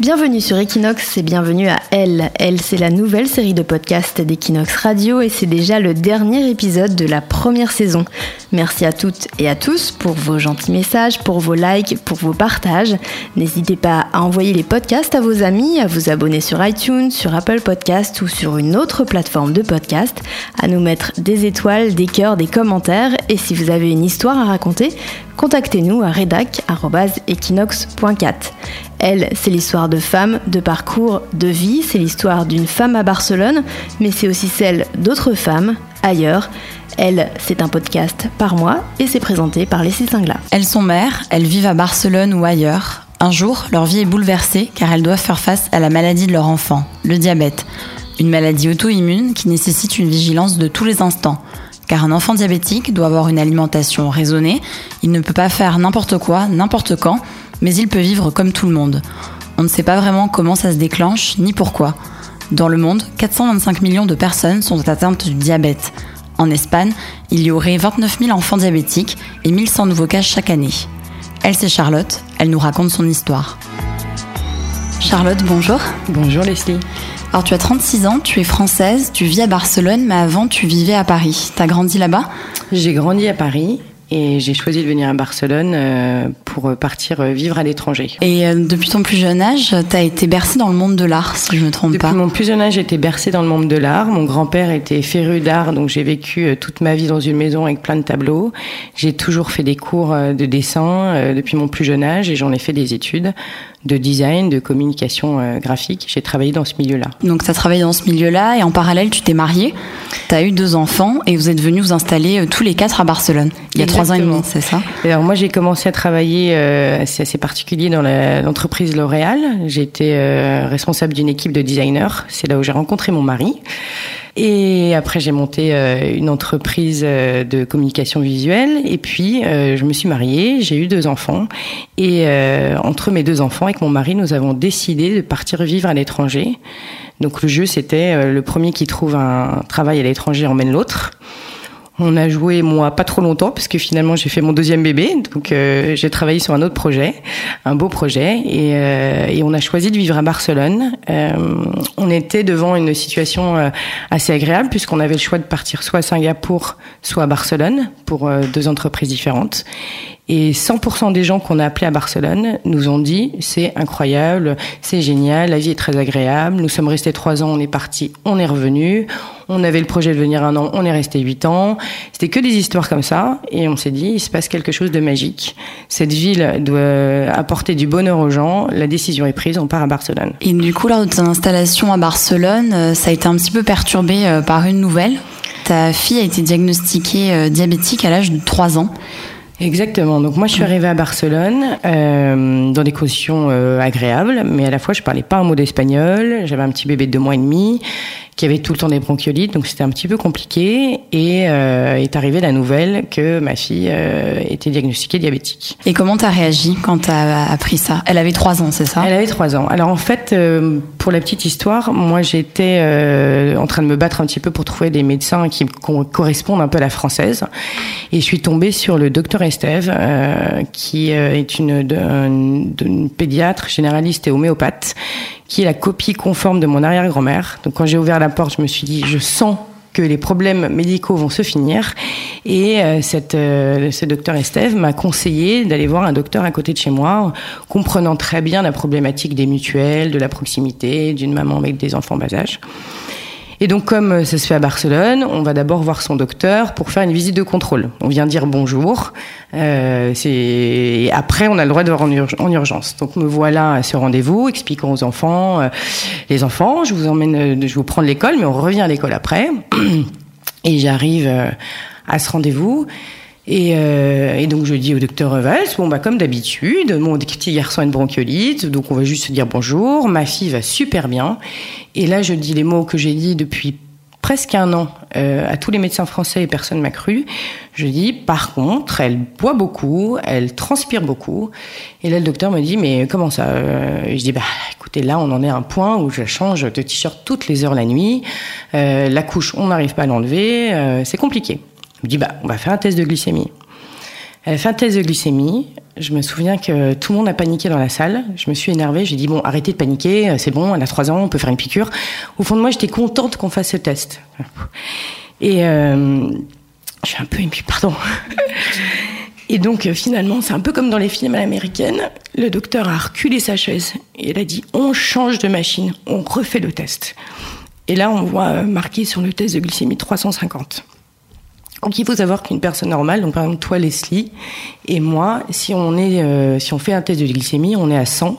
Bienvenue sur Equinox et bienvenue à Elle. Elle, c'est la nouvelle série de podcasts d'Equinox Radio et c'est déjà le dernier épisode de la première saison. Merci à toutes et à tous pour vos gentils messages, pour vos likes, pour vos partages. N'hésitez pas à envoyer les podcasts à vos amis, à vous abonner sur iTunes, sur Apple Podcasts ou sur une autre plateforme de podcast, à nous mettre des étoiles, des cœurs, des commentaires et si vous avez une histoire à raconter, contactez-nous à redac.equinox.cat. Elle, c'est l'histoire de femmes, de parcours, de vie, c'est l'histoire d'une femme à Barcelone, mais c'est aussi celle d'autres femmes ailleurs. Elle, c'est un podcast par mois et c'est présenté par Leslie Singla. Elles sont mères, elles vivent à Barcelone ou ailleurs. Un jour, leur vie est bouleversée car elles doivent faire face à la maladie de leur enfant, le diabète. Une maladie auto-immune qui nécessite une vigilance de tous les instants car un enfant diabétique doit avoir une alimentation raisonnée, il ne peut pas faire n'importe quoi, n'importe quand, mais il peut vivre comme tout le monde. On ne sait pas vraiment comment ça se déclenche, ni pourquoi. Dans le monde, 425 millions de personnes sont atteintes du diabète. En Espagne, il y aurait 29 000 enfants diabétiques et 1100 nouveaux cas chaque année. Elle, c'est Charlotte, elle nous raconte son histoire. Charlotte, bonjour. Bonjour Leslie. Alors tu as 36 ans, tu es française, tu vis à Barcelone, mais avant tu vivais à Paris. Tu as grandi là-bas? J'ai grandi à Paris et j'ai choisi de venir à Barcelone euh, pour partir vivre à l'étranger. Et euh, depuis ton plus jeune âge, tu as été bercée dans le monde de l'art, si je me trompe pas. Depuis mon plus jeune âge, j'ai été bercée dans le monde de l'art. Mon grand-père était féru d'art, donc j'ai vécu euh, toute ma vie dans une maison avec plein de tableaux. J'ai toujours fait des cours de dessin depuis mon plus jeune âge et j'en ai fait des études de design, de communication euh, graphique. J'ai travaillé dans ce milieu-là. Donc tu as travaillé dans ce milieu-là et en parallèle tu t'es mariée, tu as eu deux enfants et vous êtes venus vous installer euh, tous les quatre à Barcelone. Il y a trois ans et demi, c'est ça? Alors moi j'ai commencé à travailler, euh, c'est assez particulier, dans l'entreprise L'Oréal. J'étais euh, responsable d'une équipe de designers. C'est là où j'ai rencontré mon mari. Et après, j'ai monté euh, une entreprise euh, de communication visuelle. Et puis, euh, je me suis mariée, j'ai eu deux enfants. Et entre mes deux enfants, avec mon mari, nous avons décidé de partir vivre à l'étranger. Donc, le jeu, c'était le premier qui trouve un travail à l'étranger emmène l'autre. On a joué moi pas trop longtemps parce que finalement j'ai fait mon deuxième bébé, donc euh, j'ai travaillé sur un autre projet, un beau projet, et, euh, et on a choisi de vivre à Barcelone. Euh, on était devant une situation euh, assez agréable puisqu'on avait le choix de partir soit à Singapour, soit à Barcelone pour euh, deux entreprises différentes. Et 100% des gens qu'on a appelés à Barcelone nous ont dit c'est incroyable, c'est génial, la vie est très agréable. Nous sommes restés trois ans, on est parti, on est revenu. On avait le projet de venir un an, on est resté huit ans. C'était que des histoires comme ça, et on s'est dit il se passe quelque chose de magique. Cette ville doit apporter du bonheur aux gens. La décision est prise, on part à Barcelone. Et du coup, lors de ton installation à Barcelone, euh, ça a été un petit peu perturbé euh, par une nouvelle. Ta fille a été diagnostiquée euh, diabétique à l'âge de 3 ans. Exactement. Donc moi, je suis arrivée à Barcelone euh, dans des conditions euh, agréables, mais à la fois, je parlais pas un mot d'espagnol. J'avais un petit bébé de deux mois et demi qui avait tout le temps des bronchiolites, donc c'était un petit peu compliqué. Et euh, est arrivée la nouvelle que ma fille euh, était diagnostiquée diabétique. Et comment t'as réagi quand t'as appris ça? Elle avait trois ans, c'est ça? Elle avait trois ans. Alors en fait, euh, pour la petite histoire, moi j'étais euh, en train de me battre un petit peu pour trouver des médecins qui co correspondent un peu à la française, et je suis tombée sur le docteur Estève, euh, qui euh, est une, une, une pédiatre généraliste et homéopathe qui est la copie conforme de mon arrière-grand-mère. Donc quand j'ai ouvert la porte, je me suis dit, je sens que les problèmes médicaux vont se finir. Et euh, cette, euh, ce docteur Estève m'a conseillé d'aller voir un docteur à côté de chez moi, comprenant très bien la problématique des mutuelles, de la proximité, d'une maman avec des enfants bas âge. Et donc, comme ça se fait à Barcelone, on va d'abord voir son docteur pour faire une visite de contrôle. On vient dire bonjour. Euh, et après, on a le droit de voir en, urg en, urgence. Donc, me voilà à ce rendez-vous, expliquant aux enfants, euh, les enfants, je vous emmène, euh, je vous prends de l'école, mais on revient à l'école après. Et j'arrive euh, à ce rendez-vous. Et, euh, et, donc je dis au docteur Valls, bon bah comme d'habitude, mon petit garçon a une bronchiolite, donc on va juste se dire bonjour. Ma fille va super bien. Et là je dis les mots que j'ai dit depuis presque un an euh, à tous les médecins français et personne m'a cru. Je dis par contre, elle boit beaucoup, elle transpire beaucoup. Et là le docteur me dit mais comment ça euh, Je dis bah écoutez là on en est à un point où je change de t-shirt toutes les heures la nuit. Euh, la couche on n'arrive pas à l'enlever, c'est compliqué. Il me dit, bah, on va faire un test de glycémie. Elle a fait un test de glycémie. Je me souviens que tout le monde a paniqué dans la salle. Je me suis énervée. J'ai dit bon, arrêtez de paniquer. C'est bon, elle a trois ans, on peut faire une piqûre. Au fond de moi, j'étais contente qu'on fasse ce test. Et euh, je suis un peu émue, pardon. Et donc euh, finalement, c'est un peu comme dans les films à l'américaine. Le docteur a reculé sa chaise et a dit on change de machine, on refait le test. Et là, on voit euh, marqué sur le test de glycémie 350. Donc il faut savoir qu'une personne normale, donc par exemple toi Leslie et moi, si on est, euh, si on fait un test de glycémie, on est à 100,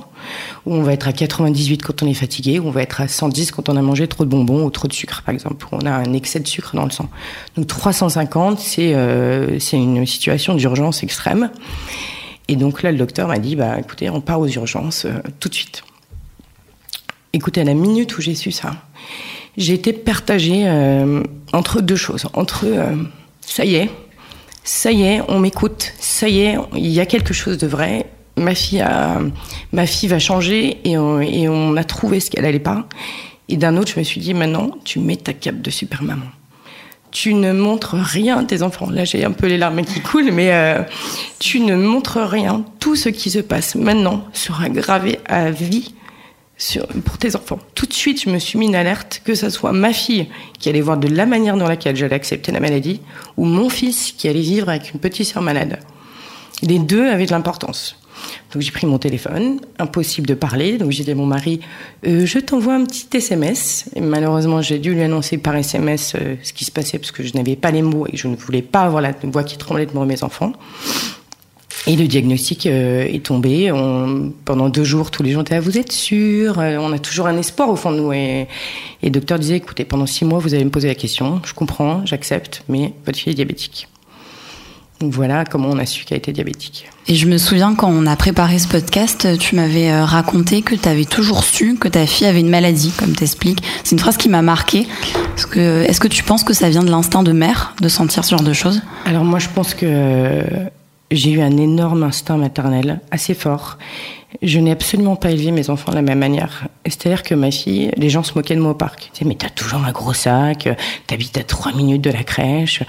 ou on va être à 98 quand on est fatigué, ou on va être à 110 quand on a mangé trop de bonbons ou trop de sucre par exemple, ou on a un excès de sucre dans le sang. Donc 350, c'est euh, une situation d'urgence extrême. Et donc là, le docteur m'a dit, bah écoutez, on part aux urgences euh, tout de suite. Écoutez, à la minute où j'ai su ça, j'ai été partagée entre deux choses, entre ça y est, ça y est, on m'écoute, ça y est, il y a quelque chose de vrai. Ma fille, a, ma fille va changer et on, a trouvé ce qu'elle allait pas. Et d'un autre, je me suis dit, maintenant, tu mets ta cape de super maman. Tu ne montres rien à tes enfants. Là, j'ai un peu les larmes qui coulent, mais euh, tu ne montres rien. Tout ce qui se passe maintenant sera gravé à vie pour tes enfants. Tout de suite, je me suis mis une alerte, que ce soit ma fille qui allait voir de la manière dans laquelle j'allais accepter la maladie, ou mon fils qui allait vivre avec une petite sœur malade. Les deux avaient de l'importance. Donc j'ai pris mon téléphone, impossible de parler. Donc j'ai dit à mon mari, euh, je t'envoie un petit SMS. Et malheureusement, j'ai dû lui annoncer par SMS euh, ce qui se passait parce que je n'avais pas les mots et je ne voulais pas avoir la voix qui tremblait de mes enfants. Et le diagnostic euh, est tombé. On, pendant deux jours, tous les gens étaient là, vous êtes sûr? Euh, On a toujours un espoir au fond de nous. Et, et le docteur disait, écoutez, pendant six mois, vous allez me poser la question. Je comprends, j'accepte, mais votre fille est diabétique. Donc voilà comment on a su qu'elle était diabétique. Et je me souviens quand on a préparé ce podcast, tu m'avais euh, raconté que tu avais toujours su que ta fille avait une maladie, comme t'expliques. C'est une phrase qui m'a marquée. Est-ce que, est-ce que tu penses que ça vient de l'instinct de mère de sentir ce genre de choses? Alors moi, je pense que j'ai eu un énorme instinct maternel, assez fort. Je n'ai absolument pas élevé mes enfants de la même manière. C'est-à-dire que ma fille, les gens se moquaient de moi au parc. Ils disaient, mais t'as toujours un gros sac, t'habites à trois minutes de la crèche.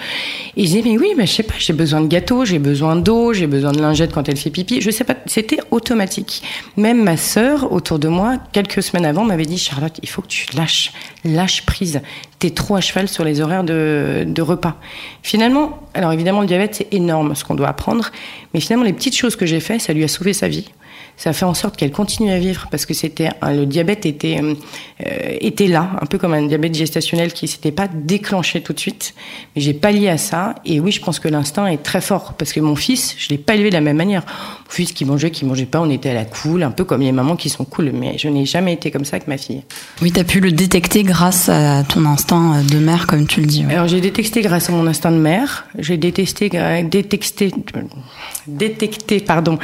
Et je disais, mais oui, mais je sais pas, j'ai besoin de gâteau, j'ai besoin d'eau, j'ai besoin de lingettes quand elle fait pipi. Je sais pas, c'était automatique. Même ma sœur, autour de moi, quelques semaines avant, m'avait dit, Charlotte, il faut que tu lâches, lâche prise. T'es trop à cheval sur les horaires de, de repas. Finalement, alors évidemment, le diabète, c'est énorme ce qu'on doit apprendre. Mais finalement, les petites choses que j'ai fait, ça lui a sauvé sa vie ça fait en sorte qu'elle continue à vivre parce que c'était le diabète était euh, était là, un peu comme un diabète gestationnel qui s'était pas déclenché tout de suite. Mais j'ai pas lié à ça. Et oui, je pense que l'instinct est très fort parce que mon fils, je l'ai pas élevé de la même manière. Mon fils qui mangeait, qui mangeait pas, on était à la cool, un peu comme les mamans qui sont cool. Mais je n'ai jamais été comme ça avec ma fille. Oui, tu as pu le détecter grâce à ton instinct de mère, comme tu le dis. Alors j'ai détecté grâce à mon instinct de mère. J'ai détesté, détecté, détecté, pardon,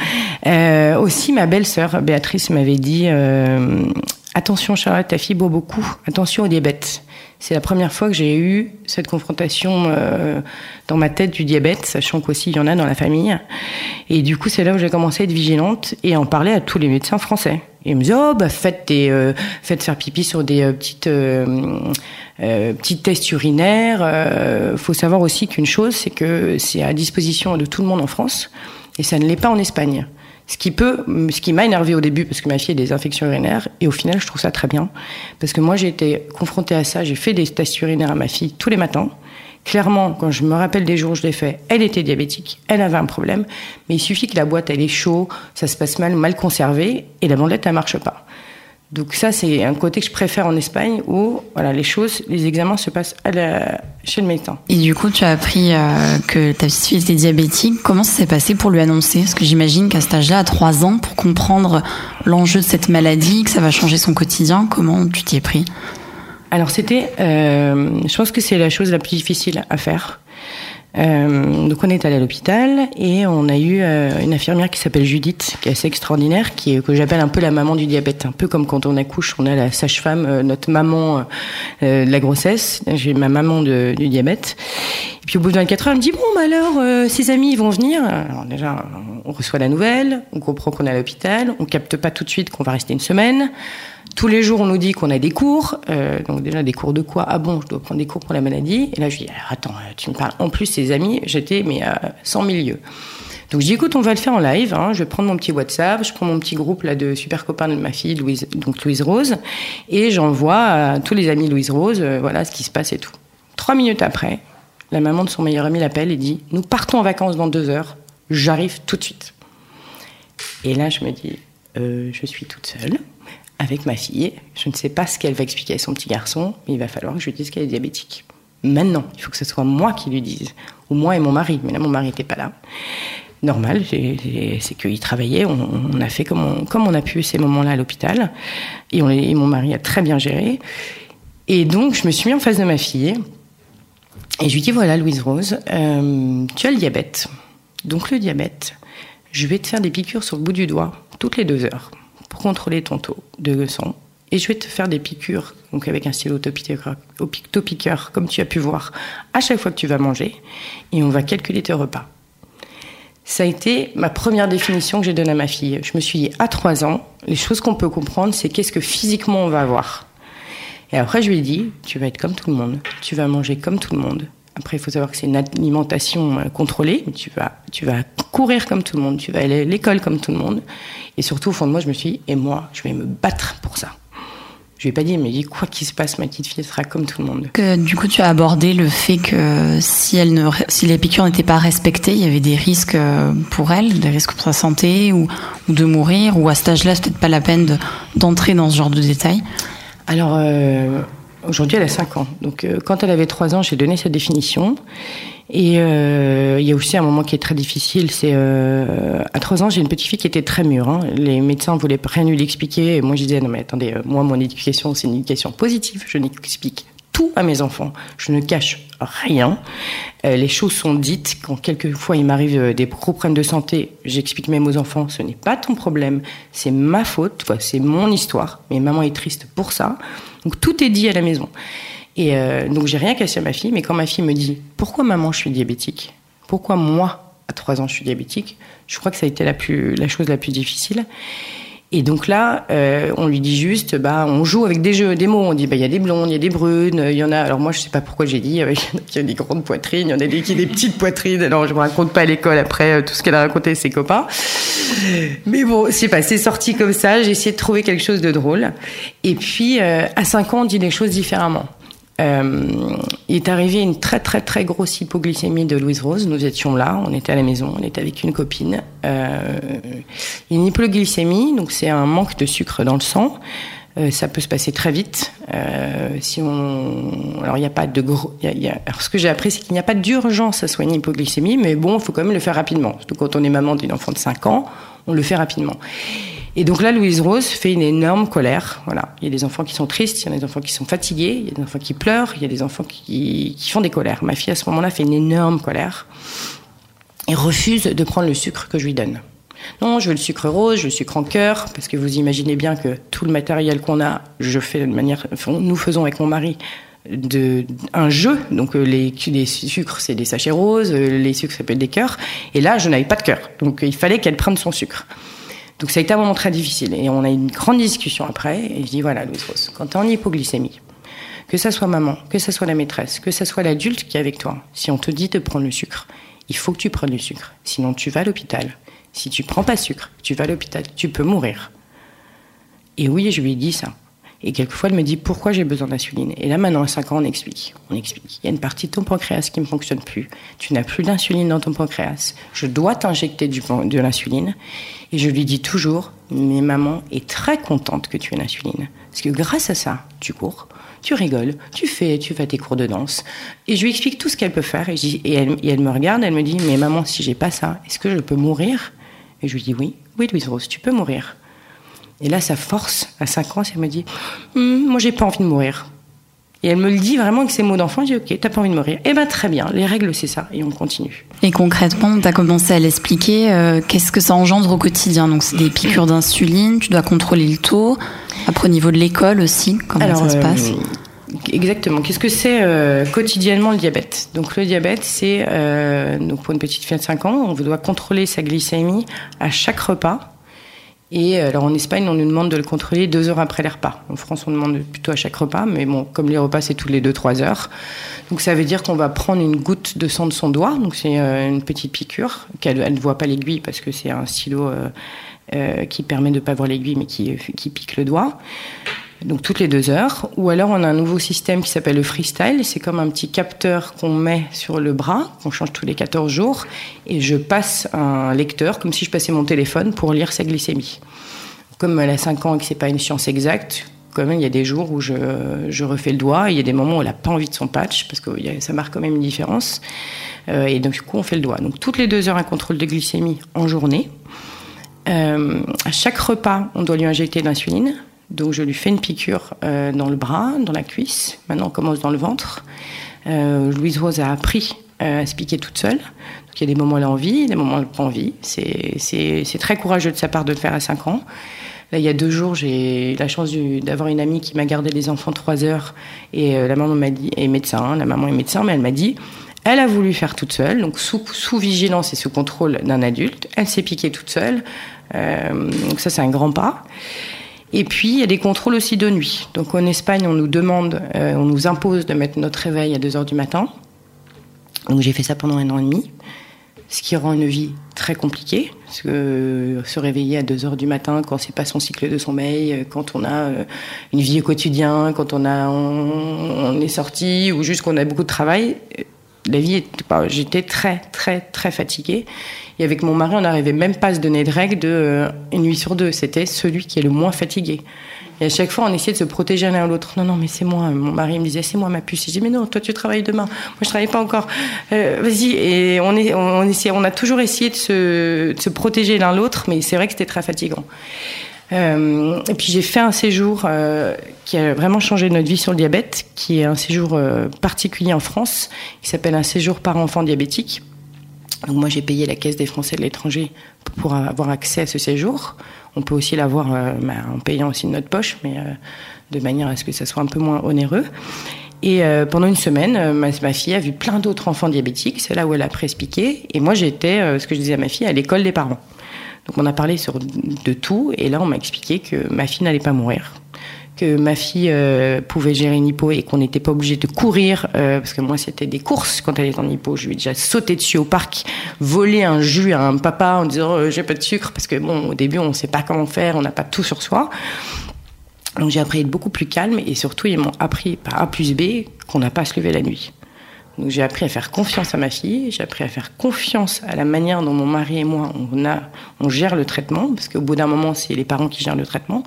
euh, aussi ma belle-sœur, Béatrice, m'avait dit euh, Attention, Charlotte, ta fille boit beaucoup, attention au diabète. C'est la première fois que j'ai eu cette confrontation euh, dans ma tête du diabète, sachant qu'aussi il y en a dans la famille. Et du coup, c'est là où j'ai commencé à être vigilante et à en parler à tous les médecins français. Ils me disaient Oh, bah, faites, euh, faire pipi sur des petites. Euh, petits tests urinaires. Il faut savoir aussi qu'une chose, c'est que c'est à disposition de tout le monde en France et ça ne l'est pas en Espagne. Ce qui peut, ce qui m'a énervé au début parce que ma fille a des infections urinaires et au final je trouve ça très bien parce que moi j'ai été confrontée à ça, j'ai fait des tests urinaires à ma fille tous les matins. Clairement, quand je me rappelle des jours où je l'ai fait, elle était diabétique, elle avait un problème, mais il suffit que la boîte elle est chaude, ça se passe mal, mal conservé et la bandelette elle marche pas. Donc ça, c'est un côté que je préfère en Espagne où voilà, les choses, les examens se passent à la, chez le médecin. Et du coup, tu as appris euh, que ta petite fille était diabétique. Comment ça s'est passé pour lui annoncer? Parce que j'imagine qu'à cet âge-là, à 3 ans, pour comprendre l'enjeu de cette maladie, que ça va changer son quotidien, comment tu t'y es pris? Alors c'était, euh, je pense que c'est la chose la plus difficile à faire. Euh, donc on est allé à l'hôpital et on a eu euh, une infirmière qui s'appelle Judith, qui est assez extraordinaire, qui est, que j'appelle un peu la maman du diabète, un peu comme quand on accouche, on a la sage-femme, euh, notre maman de la grossesse. J'ai ma maman de, du diabète. Et puis au bout de 24 heures, elle me dit bon, bah alors ses amis vont venir. Alors déjà, on reçoit la nouvelle, on comprend qu'on est à l'hôpital, on capte pas tout de suite qu'on va rester une semaine. Tous les jours, on nous dit qu'on a des cours. Euh, donc déjà, des cours de quoi? Ah bon, je dois prendre des cours pour la maladie. Et là, je dis, attends, tu me parles. En plus, ses amis, j'étais mais à 100 milieux. Donc je dis écoute, on va le faire en live. Hein. Je vais prendre mon petit WhatsApp, je prends mon petit groupe là de super copains de ma fille, Louise, donc Louise Rose, et j'envoie à tous les amis Louise Rose, euh, voilà ce qui se passe et tout. Trois minutes après, la maman de son meilleur ami l'appelle et dit nous partons en vacances dans deux heures. J'arrive tout de suite. Et là, je me dis euh, je suis toute seule avec ma fille. Je ne sais pas ce qu'elle va expliquer à son petit garçon, mais il va falloir que je lui dise qu'elle est diabétique. Maintenant, il faut que ce soit moi qui lui dise, ou moi et mon mari. Mais là, mon mari n'était pas là normal, c'est qu'il travaillait, on, a fait comme on, a pu ces moments-là à l'hôpital, et, mon mari a très bien géré. Et donc, je me suis mis en face de ma fille, et je lui dis, voilà, Louise Rose, euh, tu as le diabète. Donc le diabète, je vais te faire des piqûres sur le bout du doigt, toutes les deux heures, pour contrôler ton taux de sang. Et je vais te faire des piqûres, donc avec un stylo topiqueur, comme tu as pu voir, à chaque fois que tu vas manger, et on va calculer tes repas ça a été ma première définition que j'ai donnée à ma fille. Je me suis dit, à trois ans, les choses qu'on peut comprendre, c'est qu'est-ce que physiquement on va avoir. Et après, je lui ai dit, tu vas être comme tout le monde, tu vas manger comme tout le monde. Après, il faut savoir que c'est une alimentation euh, contrôlée. Tu vas, tu vas courir comme tout le monde, tu vas aller à l'école comme tout le monde. Et surtout, au fond de moi, je me suis dit, et moi, je vais me battre pour ça. Je lui ai pas dit, mais dit quoi qu'il se passe, ma petite fille sera comme tout le monde. Que, du coup, tu as abordé le fait que si, elle ne, si les piqûres n'étaient pas respectées, il y avait des risques euh, pour elle, des risques pour sa santé, ou, ou de mourir, ou à cet âge-là, c'est peut-être pas la peine d'entrer dans ce genre de détails. Alors, euh, aujourd'hui, elle a 5 ans. Donc, euh, quand elle avait 3 ans, j'ai donné sa définition. Et euh, il y a aussi un moment qui est très difficile, c'est euh, à 3 ans, j'ai une petite fille qui était très mûre. Hein. Les médecins voulaient rien lui expliquer. Et moi, je disais, non mais attendez, euh, moi, mon éducation, c'est une éducation positive. Je n'explique tout à mes enfants. Je ne cache rien. Euh, les choses sont dites. Quand quelquefois il m'arrive des gros problèmes de santé, j'explique même aux enfants, ce n'est pas ton problème, c'est ma faute, c'est mon histoire. Mais maman est triste pour ça. Donc tout est dit à la maison. Et euh, donc j'ai rien cassé à ma fille, mais quand ma fille me dit pourquoi maman je suis diabétique, pourquoi moi à 3 ans je suis diabétique, je crois que ça a été la plus la chose la plus difficile. Et donc là, euh, on lui dit juste, bah, on joue avec des jeux, des mots. On dit, bah, il y a des blondes, il y a des brunes, il y en a. Alors moi, je sais pas pourquoi j'ai dit, il y a des grandes poitrines, il y en a des qui des petites poitrines. Alors je me raconte pas à l'école après euh, tout ce qu'elle a raconté à ses copains. Mais bon, c'est pas, c'est sorti comme ça. J'ai essayé de trouver quelque chose de drôle. Et puis à 5 ans, on dit les choses différemment. Euh, il est arrivé une très très très grosse hypoglycémie de Louise Rose. Nous étions là, on était à la maison, on était avec une copine. Euh, une hypoglycémie, donc c'est un manque de sucre dans le sang. Euh, ça peut se passer très vite. Si on, alors il a pas de gros. Ce que j'ai appris, c'est qu'il n'y a pas d'urgence à soigner l'hypoglycémie, mais bon, il faut quand même le faire rapidement. Surtout quand on est maman d'une enfant de 5 ans, on le fait rapidement. Et donc là, Louise Rose fait une énorme colère. Voilà, il y a des enfants qui sont tristes, il y a des enfants qui sont fatigués, il y a des enfants qui pleurent, il y a des enfants qui, qui font des colères. Ma fille à ce moment-là fait une énorme colère et refuse de prendre le sucre que je lui donne. Non, je veux le sucre rose, je veux le sucre en cœur, parce que vous imaginez bien que tout le matériel qu'on a, je fais de manière, nous faisons avec mon mari de un jeu. Donc euh, les, sucres, c'est des sachets roses, euh, les sucres, ça peut être des cœurs. Et là, je n'avais pas de cœur, donc il fallait qu'elle prenne son sucre. Donc ça a été un moment très difficile. Et on a eu une grande discussion après. Et je dis voilà, Louise Rose, quand tu es en hypoglycémie, que ça soit maman, que ça soit la maîtresse, que ça soit l'adulte qui est avec toi, si on te dit de prendre le sucre, il faut que tu prennes le sucre. Sinon, tu vas à l'hôpital. Si tu prends pas sucre, tu vas à l'hôpital, tu peux mourir. Et oui, je lui ai dit ça. Et quelquefois, elle me dit pourquoi j'ai besoin d'insuline? Et là, maintenant, à 5 ans, on explique. On explique. Il y a une partie de ton pancréas qui ne fonctionne plus. Tu n'as plus d'insuline dans ton pancréas. Je dois t'injecter de l'insuline. Et je lui dis toujours, mais maman est très contente que tu aies l'insuline. Parce que grâce à ça, tu cours, tu rigoles, tu fais, tu fais tes cours de danse. Et je lui explique tout ce qu'elle peut faire. Et, elle, me regarde, elle me dit, mais maman, si j'ai pas ça, est-ce que je peux mourir? Et je lui dis, oui, oui, Louise Rose, tu peux mourir. Et là, sa force, à 5 ans, elle me dit hm, Moi, j'ai pas envie de mourir. Et elle me le dit vraiment avec ses mots d'enfant. Je dis Ok, t'as pas envie de mourir. Eh ben, très bien, les règles, c'est ça. Et on continue. Et concrètement, tu as commencé à l'expliquer. Euh, Qu'est-ce que ça engendre au quotidien? Donc, c'est des piqûres d'insuline, tu dois contrôler le taux. Après, au niveau de l'école aussi, comment Alors, ça se passe? euh, Exactement. Qu'est-ce que c'est euh, quotidiennement le diabète? Donc le diabète, c'est euh, donc pour une petite fille de 5 ans, on doit contrôler sa glycémie à chaque repas Et alors en Espagne, on nous demande de le contrôler deux heures après les repas. En France, on demande plutôt à chaque repas, mais bon, comme les repas, c'est tous les deux, trois heures. Donc ça veut dire qu'on va prendre une goutte de sang de son doigt, donc c'est une petite piqûre, qu'elle elle ne voit pas l'aiguille parce que c'est un stylo euh, qui permet de ne pas voir l'aiguille mais qui, qui pique le doigt donc toutes les deux heures. Ou alors on a un nouveau système qui s'appelle le freestyle. C'est comme un petit capteur qu'on met sur le bras, qu'on change tous les 14 jours. Et je passe un lecteur, comme si je passais mon téléphone, pour lire sa glycémie. Comme elle a 5 ans et que c'est pas une science exacte, quand même, il y a des jours où je, je refais le doigt, il y a des moments où elle n'a pas envie de son patch, parce que ça marque quand même une différence. Euh, et donc, du coup, on fait le doigt. Donc, toutes les deux heures, un contrôle de glycémie en journée. Euh, à chaque repas, on doit lui injecter de l'insuline. Donc je lui fais une piqûre euh, dans le bras, dans la cuisse. Maintenant on commence dans le ventre. Euh, Louise Rose a appris euh, à se piquer toute seule. Donc il y a des moments où elle a envie, des moments où elle n'a pas envie. C'est très courageux de sa part de le faire à 5 ans. Là, il y a deux jours, j'ai la chance d'avoir une amie qui m'a gardé les enfants trois heures. Et la maman m'a dit, est médecin, hein, la maman est médecin, mais elle m'a dit, elle a voulu faire toute seule, donc sous, sous vigilance et sous contrôle d'un adulte. Elle s'est piquée toute seule. donc ça, c'est un grand pas. Et puis, il y a des contrôles aussi de nuit. Donc, en Espagne, on nous demande, euh, on nous impose de mettre notre réveil à 2 heures du matin. Donc, j'ai fait ça pendant un an et demi. Ce qui rend une vie très compliquée. Parce que euh, se réveiller à 2 heures du matin, quand c'est pas son cycle de sommeil, euh, quand on a une vie au quotidien, quand on, a, on, est sorti, ou juste qu'on a beaucoup de travail, la vie, j'étais très, très, très fatiguée. Et avec mon mari, on n'arrivait même pas à se donner de règles de euh, une nuit sur deux. C'était celui qui est le moins fatigué. Et à chaque fois, on essayait de se protéger l'un l'autre. Non, non, mais c'est moi. Mon mari me disait, c'est moi ma puce. Je dis, mais non, toi, tu travailles demain. Moi, je travaille pas encore. Euh, vas-y. Et on, est, on, on a toujours essayé de se, de se protéger l'un l'autre, mais c'est vrai que c'était très fatigant. Euh, et puis j'ai fait un séjour euh, qui a vraiment changé notre vie sur le diabète, qui est un séjour euh, particulier en France, qui s'appelle un séjour par enfant diabétique. Donc moi j'ai payé la caisse des Français de l'étranger pour avoir accès à ce séjour. On peut aussi l'avoir bah, en payant aussi de notre poche, mais de manière à ce que ça soit un peu moins onéreux. Et pendant une semaine, ma, fille a vu plein d'autres enfants diabétiques. C'est là où elle a à expliquer. Et moi, j'étais, ce que je disais à ma fille, à l'école des parents. Donc on a parlé sur, de tout, et là on m'a expliqué que ma fille n'allait pas mourir, que ma fille euh, pouvait gérer une hypo et qu'on n'était pas obligé de courir, euh, parce que moi c'était des courses quand elle était en hypo. Je lui ai déjà sauté dessus au parc, volé un jus à un papa en disant euh, j'ai pas de sucre, parce que bon au début on ne sait pas comment faire, on n'a pas tout sur soi. Donc j'ai appris à être beaucoup plus calme et surtout ils m'ont appris par A plus B qu'on n'a pas à se lever la nuit. J'ai appris à faire confiance à ma fille, j'ai appris à faire confiance à la manière dont mon mari et moi on, gère le traitement, parce qu'au bout d'un moment c'est les parents qui gèrent le traitement,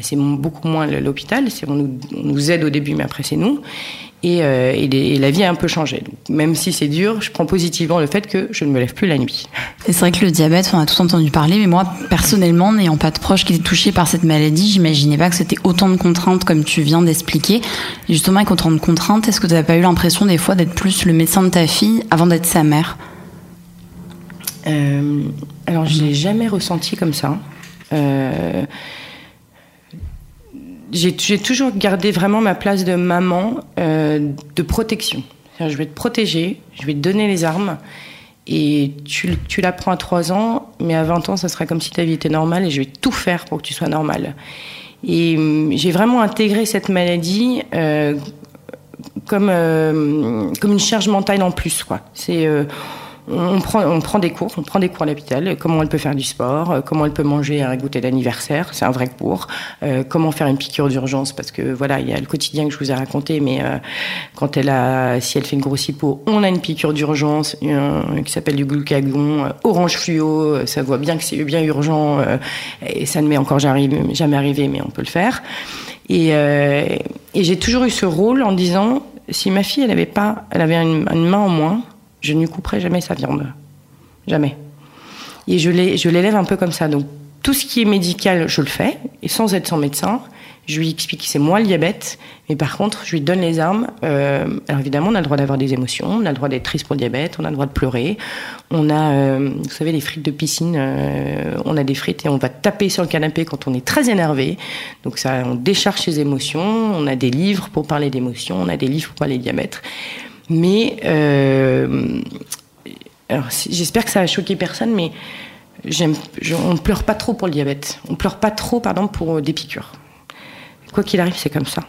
c'est beaucoup moins l'hôpital, on nous aide au début mais après c'est nous. Et, euh, et, la vie a un peu changé. Donc, même si c'est dur, je prends positivement le fait que je ne me lève plus la nuit. C'est vrai que le diabète, on a tout entendu parler, mais moi, personnellement, n'ayant pas de proche qui était touché par cette maladie, j'imaginais pas que c'était autant de contraintes comme tu viens d'expliquer. Et justement, avec autant de contraintes, est-ce que tu n'as pas eu l'impression des fois d'être plus le médecin de ta fille avant d'être sa mère? Euh, Alors, je l'ai jamais ressenti comme ça. Euh, j'ai toujours gardé vraiment ma place de maman euh, de protection. Je vais te protéger, je vais te donner les armes. Et tu, tu l'apprends à 3 ans, mais à 20 ans, ça sera comme si ta vie était normale et je vais tout faire pour que tu sois normale. Et hum, j'ai vraiment intégré cette maladie euh, comme, euh, comme une charge mentale en plus. Quoi. C'est on prend, des cours, on prend des cours à l'hôpital, comment elle peut faire du sport, euh, comment elle peut manger un goûter d'anniversaire, c'est un vrai cours, euh, comment faire une piqûre d'urgence, parce que voilà, il y a le quotidien que je vous ai raconté, mais euh, quand elle a, si elle fait une grosse hypo, on a une piqûre d'urgence qui s'appelle du glucagon, orange fluo, ça voit bien que c'est bien urgent, et ça ne m'est encore jamais arrivé, mais on peut le faire. Et, j'ai toujours eu ce rôle en disant, si ma fille, elle avait pas, elle avait une main en moins, je ne lui couperai jamais sa viande. Jamais. Et je l'élève un peu comme ça. Donc, tout ce qui est médical, je le fais, et sans être son médecin. Je lui explique que c'est moi le diabète, mais par contre, je lui donne les armes. Euh, alors évidemment, on a le droit d'avoir des émotions, on a le droit d'être triste pour le diabète, on a le droit de pleurer. On a, euh, vous savez, les frites de piscine, euh, on a des frites et on va taper sur le canapé quand on est très énervé. Donc ça, on décharge ses émotions. On a des livres pour parler d'émotions, on a des livres pour parler de diabète. Mais euh, j'espère que ça a choqué personne, mais j'aime, on pleure pas trop pour le diabète. On pleure pas trop, pardon, pour des piqûres. Quoi qu'il arrive, c'est comme ça.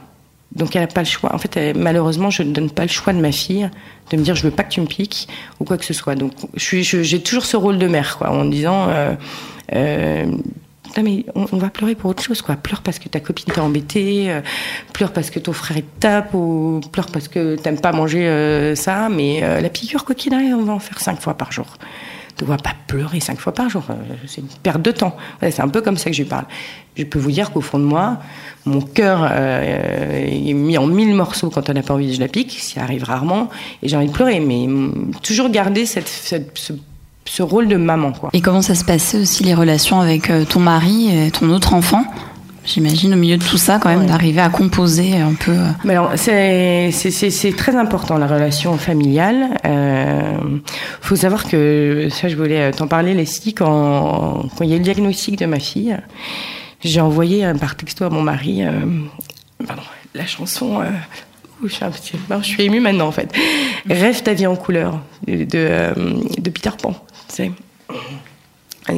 Donc elle n'a pas le choix. En fait, malheureusement, je ne donne pas le choix de ma fille de me dire je veux pas que tu me piques ou quoi que ce soit. Donc j'ai toujours ce rôle de mère, quoi, en disant euh, euh, mais on, va pleurer pour autre chose, quoi. Pleure parce que ta copine t'a embêté, euh, pleure parce que ton frère est tape, ou pleure parce que t'aimes pas manger ça. Mais la piqûre, arrive, on va en faire cinq fois par jour ne dois pas pleurer cinq fois par jour. C'est une perte de temps. c'est un peu comme ça que je parle. Je peux vous dire qu'au fond de moi, mon cœur euh, est mis en mille morceaux quand on n'a pas envie de je la pique. Ça arrive rarement. Et j'ai envie de pleurer. Mais toujours garder cette, ce, rôle de maman. Quoi. Et comment ça se passait aussi les relations avec euh, ton mari et ton autre enfant? J'imagine au milieu de tout ça, quand même, d'arriver à composer un peu. Euh. Mais alors, c'est, c'est, très important la relation familiale. Il euh, faut savoir que ça, je voulais t'en parler, Leslie, quand quand il y a eu le diagnostic de ma fille, j'ai envoyé par texto à mon mari. Euh, pardon, la chanson. Euh, je suis, émue maintenant en fait. Rêve ta vie en couleur de, de Peter Pan. Sais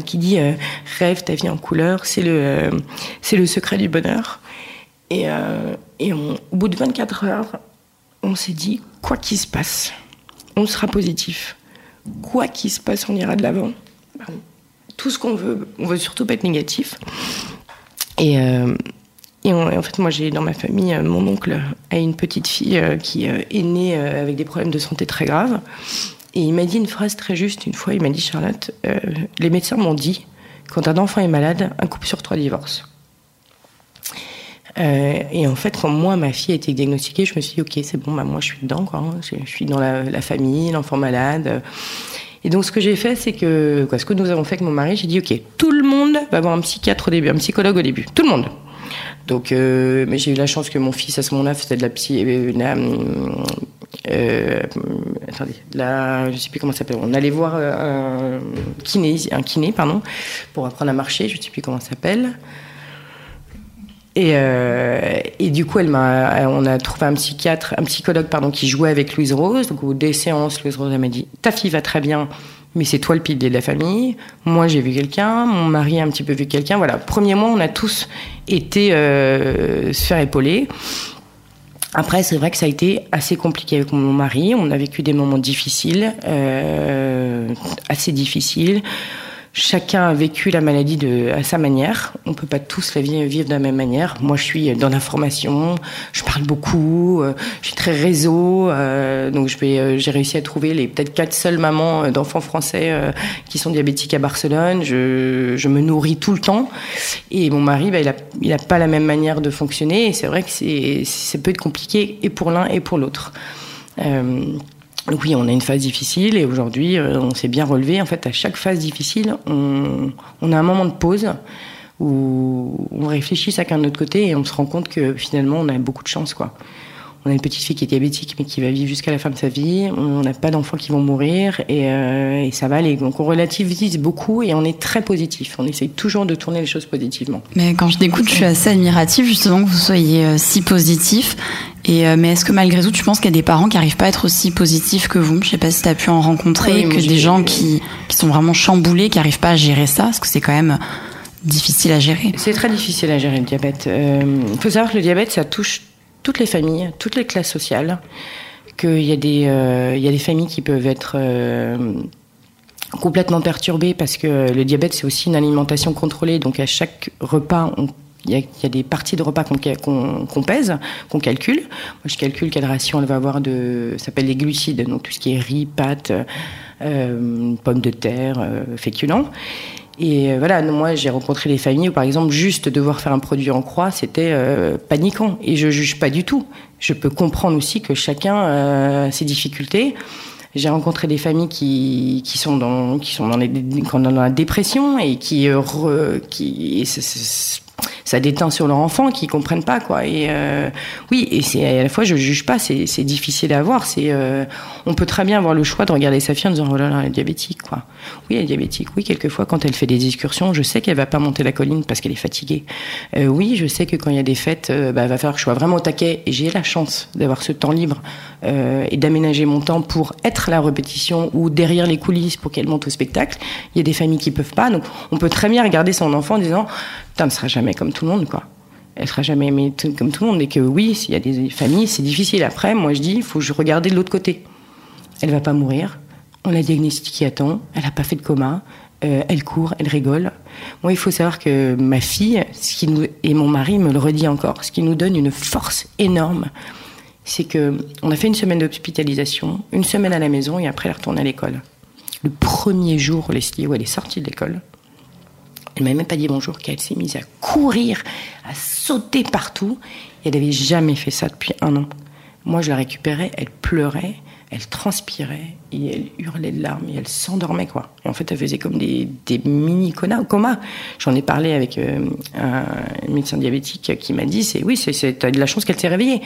qui dit euh, rêve ta vie en couleur, c'est le, euh, c'est le secret du bonheur. Et, euh, et au bout de 24 heures, on s'est dit quoi qu'il se passe, on sera positif. Quoi qu'il se passe, on ira de l'avant. Tout ce qu'on veut, on veut surtout pas être négatif. Et, et en fait, moi, j'ai dans ma famille, mon oncle a une petite fille qui est née avec des problèmes de santé très graves. Et il m'a dit une phrase très juste une fois. Il m'a dit Charlotte, euh, les médecins m'ont dit quand un enfant est malade, un couple sur trois divorce. Euh, et en fait, quand moi, ma fille a été diagnostiquée, je me suis dit, ok, c'est bon, bah, moi, je suis dedans, quoi. Hein. Je, suis dans la, famille, l'enfant malade. Et donc, ce que j'ai fait, c'est que, quoi, ce que nous avons fait avec mon mari, j'ai dit, ok, tout le monde va avoir un psychiatre au début, un psychologue au début. Tout le monde. Donc, euh, mais j'ai eu la chance que mon fils, à ce moment-là, faisait de la psy, euh, attendez, là, je sais plus comment ça s'appelle. On allait voir euh, un kiné, un kiné, pardon, pour apprendre à marcher. Je sais plus comment ça s'appelle. Et, euh, et, du coup, on a trouvé un psychiatre, un psychologue, pardon, qui jouait avec Louise Rose. Donc, au des séances, Louise Rose, m'a dit, ta fille va très bien, mais c'est toi le pilier de la famille. Moi, j'ai vu quelqu'un, mon mari a un petit peu vu quelqu'un. Voilà, premier mois, on a tous été euh, se faire épauler. Après, c'est vrai que ça a été assez compliqué avec mon mari. On a vécu des moments difficiles, euh, assez difficiles. Chacun a vécu la maladie de, à sa manière. On peut pas tous la vivre de la même manière. Moi, je suis dans l'information, je parle beaucoup, euh, je suis très réseau, euh, donc je vais, euh, j'ai réussi à trouver les peut-être quatre seules mamans d'enfants français qui sont diabétiques à Barcelone. Je, je, me nourris tout le temps, et mon mari, bah, il a, pas la même manière de fonctionner. Et c'est vrai que c'est, peut être compliqué et pour l'un et pour l'autre. Donc oui, on a une phase difficile et aujourd'hui, euh, on s'est bien relevé. En fait, à chaque phase difficile, on, on, a un moment de pause où on réfléchit chacun de notre côté et on se rend compte que finalement, on a beaucoup de chance, quoi. On a une petite fille qui est diabétique mais qui va vivre jusqu'à la fin de sa vie. On n'a pas d'enfants qui vont mourir et, euh, et, ça va aller. Donc on relativise beaucoup et on est très positif. On essaye toujours de tourner les choses positivement. Mais quand je t'écoute, je suis assez admirative justement que vous soyez euh, si positif. Et euh, mais est-ce que malgré tout, tu penses qu'il y a des parents qui n'arrivent pas à être aussi positifs que vous? Je sais pas si tu as pu en rencontrer, que des gens qui, qui sont vraiment chamboulés, qui n'arrivent pas à gérer ça, parce que c'est quand même difficile à gérer. C'est très difficile à gérer le diabète. Il faut savoir que le diabète, ça touche toutes les familles, toutes les classes sociales, qu'il y, a des, euh, y a des familles qui peuvent être euh, complètement perturbées parce que le diabète, c'est aussi une alimentation contrôlée. Donc à chaque repas, il y, a, des parties de repas qu'on pèse, qu'on calcule. Moi, je calcule quelle ration elle va avoir de. Ça s'appelle les glucides, donc tout ce qui est riz, pâtes, euh, pommes de terre, féculents. Et euh, voilà, moi j'ai rencontré des familles où par exemple juste devoir faire un produit en croix, c'était euh, paniquant. Et je juge pas du tout. Je peux comprendre aussi que chacun a ses difficultés. J'ai rencontré des familles qui, qui sont dans qui sont dans, la dépression et qui, euh, qui ça déteint sur leur enfant qui comprennent pas quoi. Et euh, oui, et c'est à la fois je juge pas, c'est difficile à voir. C'est euh, on peut très bien avoir le choix de regarder sa fille en disant oh là là elle est diabétique quoi. Oui elle est diabétique. Oui quelquefois quand elle fait des excursions, je sais qu'elle va pas monter la colline parce qu'elle est fatiguée. Euh, oui je sais que quand il y a des fêtes, bah, va falloir que je sois vraiment au taquet. Et j'ai la chance d'avoir ce temps libre et d'aménager mon temps pour être la répétition ou derrière les coulisses pour qu'elle monte au spectacle. Il y a des familles qui peuvent pas, donc on peut très bien regarder son enfant en disant putain, ne sera jamais comme tout le monde, quoi. Elle sera jamais aimée comme tout le monde. Et que oui, s'il y a des familles, c'est difficile. Après, moi, je dis, il faut que je regarde de l'autre côté. Elle va pas mourir. On l'a diagnostiquée à temps. Elle n'a pas fait de coma. Euh, elle court, elle rigole. Moi, il faut savoir que ma fille, ce qui nous, et mon mari me le redit encore, ce qui nous donne une force énorme, c'est que on a fait une semaine d'hospitalisation, une semaine à la maison et après elle retourne à l'école. Le premier jour, Leslie, où elle est sortie de l'école, elle m'a même pas dit bonjour, qu'elle s'est mise à courir, à sauter partout. Et elle n'avait jamais fait ça depuis un an. Moi, je la récupérais, elle pleurait, elle transpirait, et elle hurlait de larmes, et elle s'endormait, quoi. En fait, elle faisait comme des, des mini comas. J'en ai parlé avec euh, un médecin diabétique qui m'a dit, c'est oui, c'est de la chance qu'elle s'est réveillée.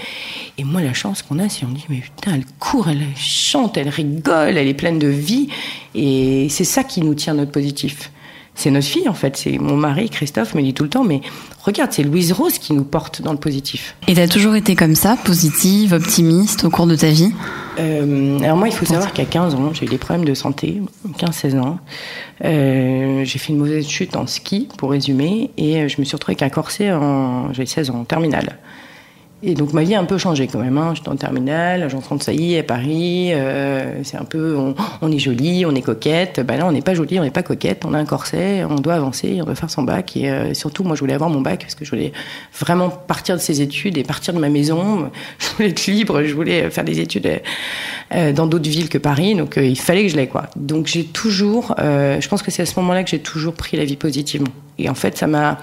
Et moi, la chance qu'on a, c'est on dit, mais putain, elle court, elle chante, elle rigole, elle est pleine de vie, et c'est ça qui nous tient notre positif c'est notre fille en fait. C'est mon mari, Christophe, me dit tout le temps, mais regarde, c'est Louise Rose qui nous porte dans le positif. Et t'as toujours été comme ça, positive, optimiste au cours de ta vie? Euh, Alors moi, il faut savoir qu'à 15 ans, j'ai eu des problèmes de santé, 15-16 ans. Euh, j'ai fait une mauvaise chute en ski, pour résumer, et je me suis retrouvée avec un corset en, j'avais 16 ans, en terminale. Et donc ma vie a un peu changé quand même. Hein. J'étais en terminale, j'entre de saillie à Paris. Euh, c'est un peu, on, est jolie, on est coquette. Ben là, on n'est pas jolie, on n'est pas coquette. On a un corset, on doit avancer, on doit faire son bac. Et euh, surtout, moi, je voulais avoir mon bac parce que je voulais vraiment partir de ces études et partir de ma maison. Je voulais être libre, je voulais faire des études euh, dans d'autres villes que Paris. Donc il fallait que je l'aie quoi. Donc j'ai toujours, je pense que c'est à ce moment-là que j'ai toujours pris la vie positivement. Et en fait, ça m'a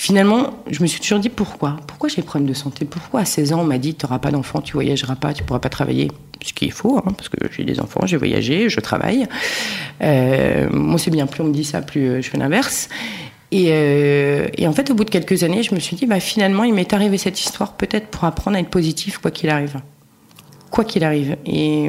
Finalement, je me suis toujours dit pourquoi? Pourquoi j'ai des problèmes de santé? Pourquoi à 16 ans on m'a dit tu n'auras pas d'enfant, tu voyageras pas, tu pourras pas travailler? Ce qui est faux, hein, parce que j'ai des enfants, j'ai voyagé, je travaille. Euh, moi c'est bien, plus on me dit ça, plus euh, je fais l'inverse. Euh, et, en fait, au bout de quelques années, je me suis dit, bah, finalement, il m'est arrivé cette histoire peut-être pour apprendre à être positif, quoi qu'il arrive. Quoi qu'il arrive. Et,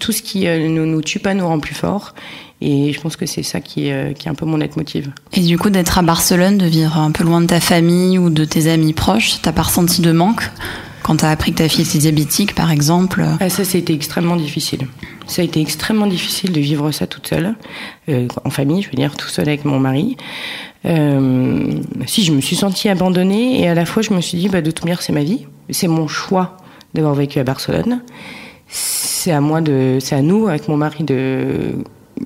tout ce qui ne nous, nous, tue pas nous rend plus forts. Et je pense que c'est ça qui est, euh, qui est un peu mon leitmotiv. Et du coup, d'être à Barcelone, de vivre un peu loin de ta famille ou de tes amis proches, t'as pas ressenti de manque quand t'as appris que ta fille était diabétique, par exemple? Ah, Ça, ça a été extrêmement difficile. Ça a été extrêmement difficile de vivre ça toute seule, euh, en famille, je veux dire, tout seul avec mon mari. Euh, si, je me suis sentie abandonnée et à la fois, je me suis dit, bah, de toute manière, c'est ma vie. C'est mon choix d'avoir vécu à Barcelone. C'est à moi de, c'est à nous, avec mon mari, de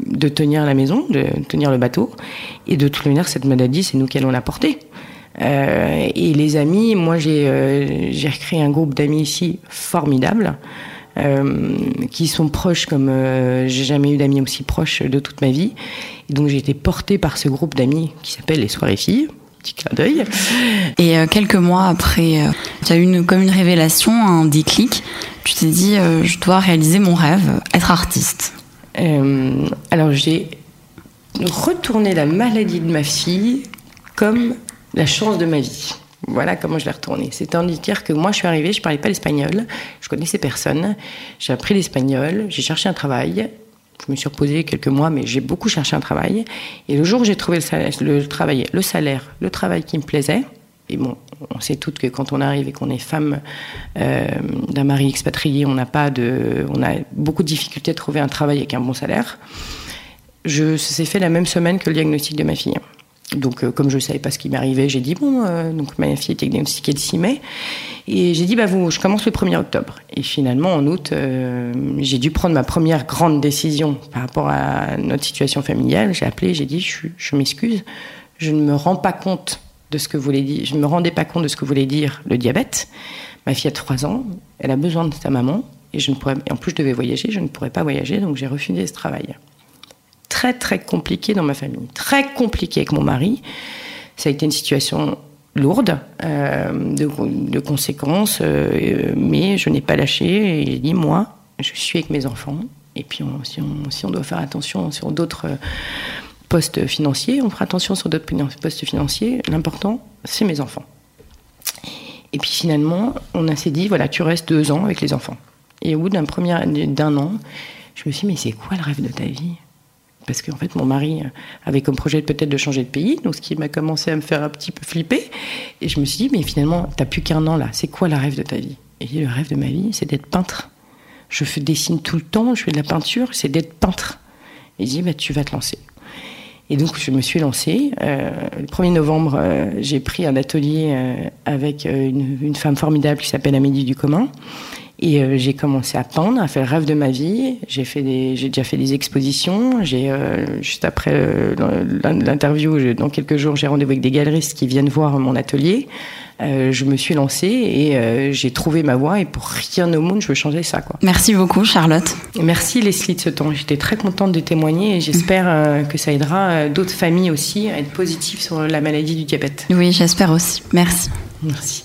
de tenir la maison, de tenir le bateau. Et de toute manière, cette maladie, c'est nous qui allons la porter. Euh, et les amis, moi j'ai euh, j'ai recréé un groupe d'amis ici formidable, euh, qui sont proches comme j'ai jamais eu d'amis aussi proches de toute ma vie. Et donc j'ai été portée par ce groupe d'amis qui s'appelle les soirées filles. Petit clin d'œil. Et quelques mois après, tu as eu comme une révélation, un déclic. Tu t'es dit, je dois réaliser mon rêve, être artiste. Euh, alors j'ai retourné la maladie de ma fille comme la chance de ma vie. Voilà comment je l'ai retourné. C'est à dire que moi, je suis arrivée, je parlais pas l'espagnol, je connaissais personne. J'ai appris l'espagnol, j'ai cherché un travail. Je me suis reposée quelques mois, mais j'ai beaucoup cherché un travail. Et le jour où j'ai trouvé le, le travail, le salaire, le travail qui me plaisait, et bon, on sait toutes que quand on arrive et qu'on est femme euh, d'un mari expatrié, on n'a pas de, on a beaucoup de difficultés à trouver un travail avec un bon salaire. Je, ça fait la même semaine que le diagnostic de ma fille. Donc, euh, comme je ne savais pas ce qui m'arrivait, j'ai dit bon, euh, donc ma fille était diagnostiquée le 6 mai, et j'ai dit bah vous, je commence le 1er octobre. Et finalement, en août, j'ai dû prendre ma première grande décision par rapport à notre situation familiale. J'ai appelé, j'ai dit je, je m'excuse, je ne me rends pas compte de ce que voulait dire. Je ne me rendais pas compte de ce que voulait dire le diabète. Ma fille a 3 ans, elle a besoin de sa maman, et, je ne pourrais, et en plus je devais voyager, je ne pourrais pas voyager, donc j'ai refusé ce travail. Très très compliqué dans ma famille, très compliqué avec mon mari. Ça a été une situation lourde euh, de, conséquences, euh, mais je n'ai pas lâché et j'ai dit moi, je suis avec mes enfants. Et puis si, on, doit faire attention sur d'autres postes financiers, on fera attention sur d'autres postes financiers. L'important, c'est mes enfants. Et puis finalement, on s'est dit, voilà, tu restes deux ans avec les enfants. Et au bout d'un premier d'un an, je me suis dit, mais c'est quoi le rêve de ta vie? Parce qu'en fait, mon mari avait comme projet peut-être de changer de pays, donc ce qui m'a commencé à me faire un petit peu flipper. Et je me suis dit, mais finalement, t'as plus qu'un an là, c'est quoi le rêve de ta vie? Et le rêve de ma vie, c'est d'être peintre. Je dessine tout le temps, je fais de la peinture, c'est d'être peintre. Et il dit, bah, tu vas te lancer. Et donc, je me suis lancée. Euh, le 1er novembre, euh, j'ai pris un atelier euh, avec une, une, femme formidable qui s'appelle Amélie Ducommun. Et euh, j'ai commencé à peindre, à faire le rêve de ma vie. J'ai fait des, j'ai déjà fait des expositions. J'ai euh, juste après euh, l'interview, dans quelques jours, j'ai rendez-vous avec des galeristes qui viennent voir mon atelier. Euh, je me suis lancée et j'ai trouvé ma voie. Et pour rien au monde, je veux changer ça. Quoi. Merci beaucoup, Charlotte. Merci Leslie de ce temps. J'étais très contente de témoigner et j'espère que ça aidera d'autres familles aussi à être positives sur la maladie du diabète. Oui, j'espère aussi. Merci. Merci.